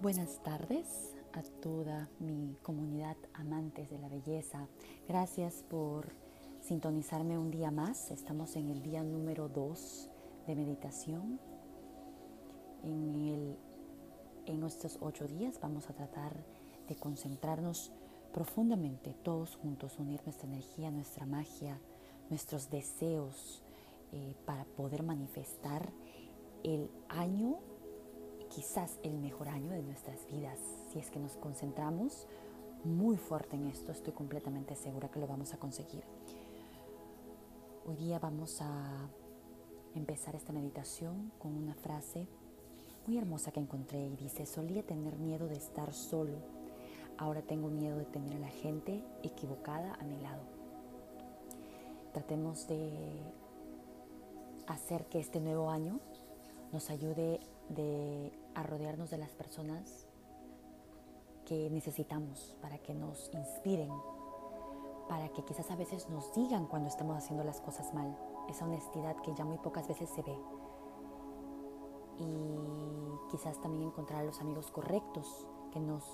Buenas tardes a toda mi comunidad amantes de la belleza. Gracias por sintonizarme un día más. Estamos en el día número 2 de meditación. En, el, en estos ocho días vamos a tratar de concentrarnos profundamente, todos juntos, unir nuestra energía, nuestra magia, nuestros deseos eh, para poder manifestar el año quizás el mejor año de nuestras vidas. Si es que nos concentramos muy fuerte en esto, estoy completamente segura que lo vamos a conseguir. Hoy día vamos a empezar esta meditación con una frase muy hermosa que encontré y dice, solía tener miedo de estar solo, ahora tengo miedo de tener a la gente equivocada a mi lado. Tratemos de hacer que este nuevo año nos ayude de, a rodearnos de las personas que necesitamos para que nos inspiren, para que quizás a veces nos digan cuando estamos haciendo las cosas mal, esa honestidad que ya muy pocas veces se ve. Y quizás también encontrar a los amigos correctos que nos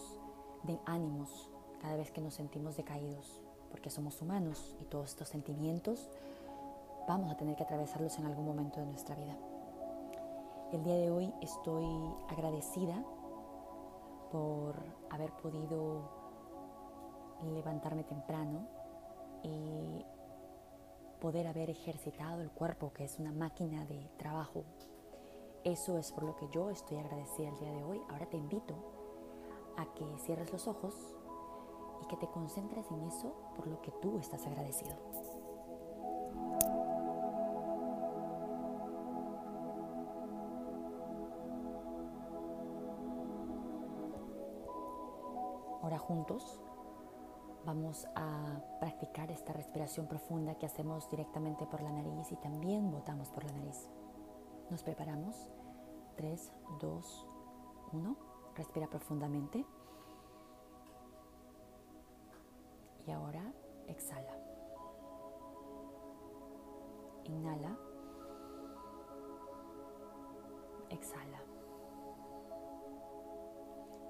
den ánimos cada vez que nos sentimos decaídos, porque somos humanos y todos estos sentimientos vamos a tener que atravesarlos en algún momento de nuestra vida. El día de hoy estoy agradecida por haber podido levantarme temprano y poder haber ejercitado el cuerpo, que es una máquina de trabajo. Eso es por lo que yo estoy agradecida el día de hoy. Ahora te invito a que cierres los ojos y que te concentres en eso por lo que tú estás agradecido. Ahora juntos vamos a practicar esta respiración profunda que hacemos directamente por la nariz y también botamos por la nariz. Nos preparamos. 3, 2, 1. Respira profundamente. Y ahora exhala. Inhala. Exhala.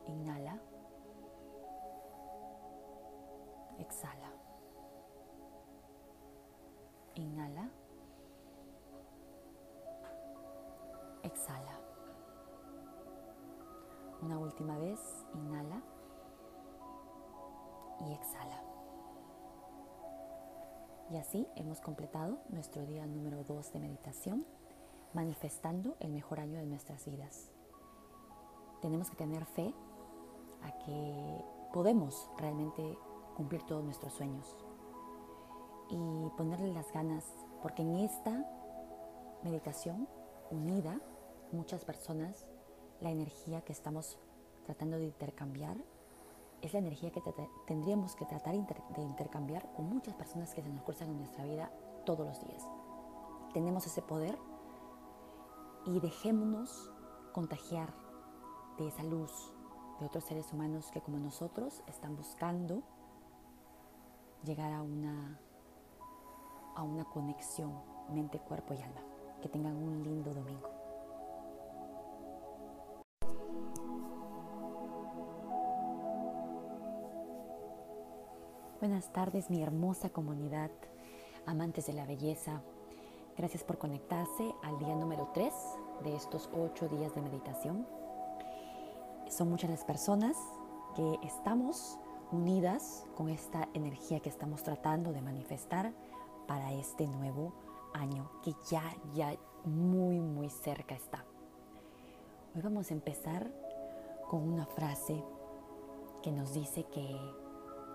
Inhala. Exhala. Inhala. Exhala. Una última vez, inhala y exhala. Y así hemos completado nuestro día número 2 de meditación, manifestando el mejor año de nuestras vidas. Tenemos que tener fe a que podemos realmente cumplir todos nuestros sueños y ponerle las ganas, porque en esta meditación unida, muchas personas, la energía que estamos tratando de intercambiar es la energía que tendríamos que tratar de intercambiar con muchas personas que se nos cruzan en nuestra vida todos los días. Tenemos ese poder y dejémonos contagiar de esa luz de otros seres humanos que como nosotros están buscando llegar a una, a una conexión mente, cuerpo y alma. Que tengan un lindo domingo. Buenas tardes, mi hermosa comunidad, amantes de la belleza. Gracias por conectarse al día número 3 de estos 8 días de meditación. Son muchas las personas que estamos unidas con esta energía que estamos tratando de manifestar para este nuevo año que ya, ya muy, muy cerca está. Hoy vamos a empezar con una frase que nos dice que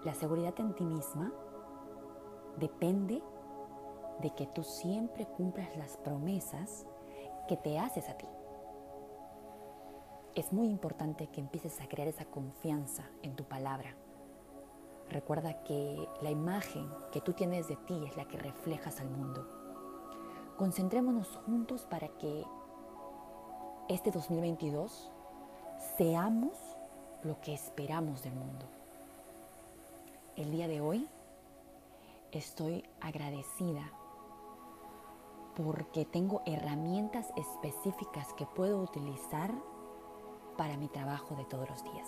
la seguridad en ti misma depende de que tú siempre cumplas las promesas que te haces a ti. Es muy importante que empieces a crear esa confianza en tu palabra, Recuerda que la imagen que tú tienes de ti es la que reflejas al mundo. Concentrémonos juntos para que este 2022 seamos lo que esperamos del mundo. El día de hoy estoy agradecida porque tengo herramientas específicas que puedo utilizar para mi trabajo de todos los días.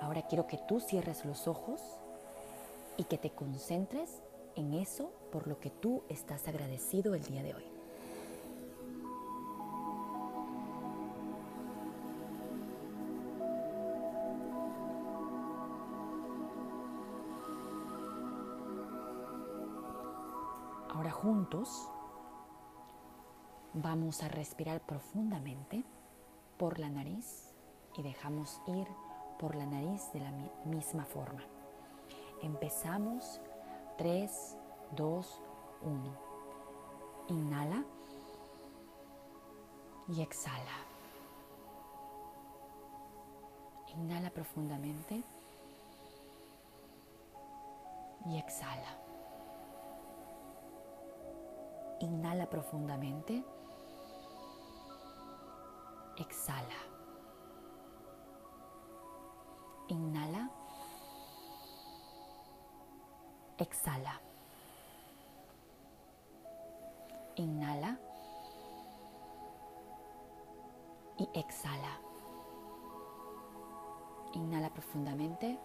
Ahora quiero que tú cierres los ojos y que te concentres en eso por lo que tú estás agradecido el día de hoy. Ahora juntos vamos a respirar profundamente por la nariz y dejamos ir por la nariz de la misma forma. Empezamos 3, 2, 1. Inhala y exhala. Inhala profundamente y exhala. Inhala profundamente. Exhala. Inhala. Exhala. Inhala. Y exhala. Inhala profundamente.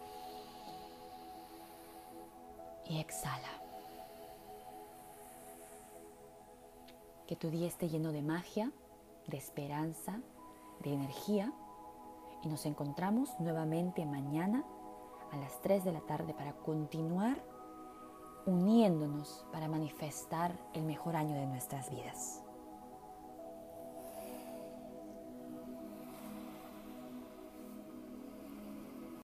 Y exhala. Que tu día esté lleno de magia, de esperanza, de energía y nos encontramos nuevamente mañana a las 3 de la tarde para continuar uniéndonos para manifestar el mejor año de nuestras vidas.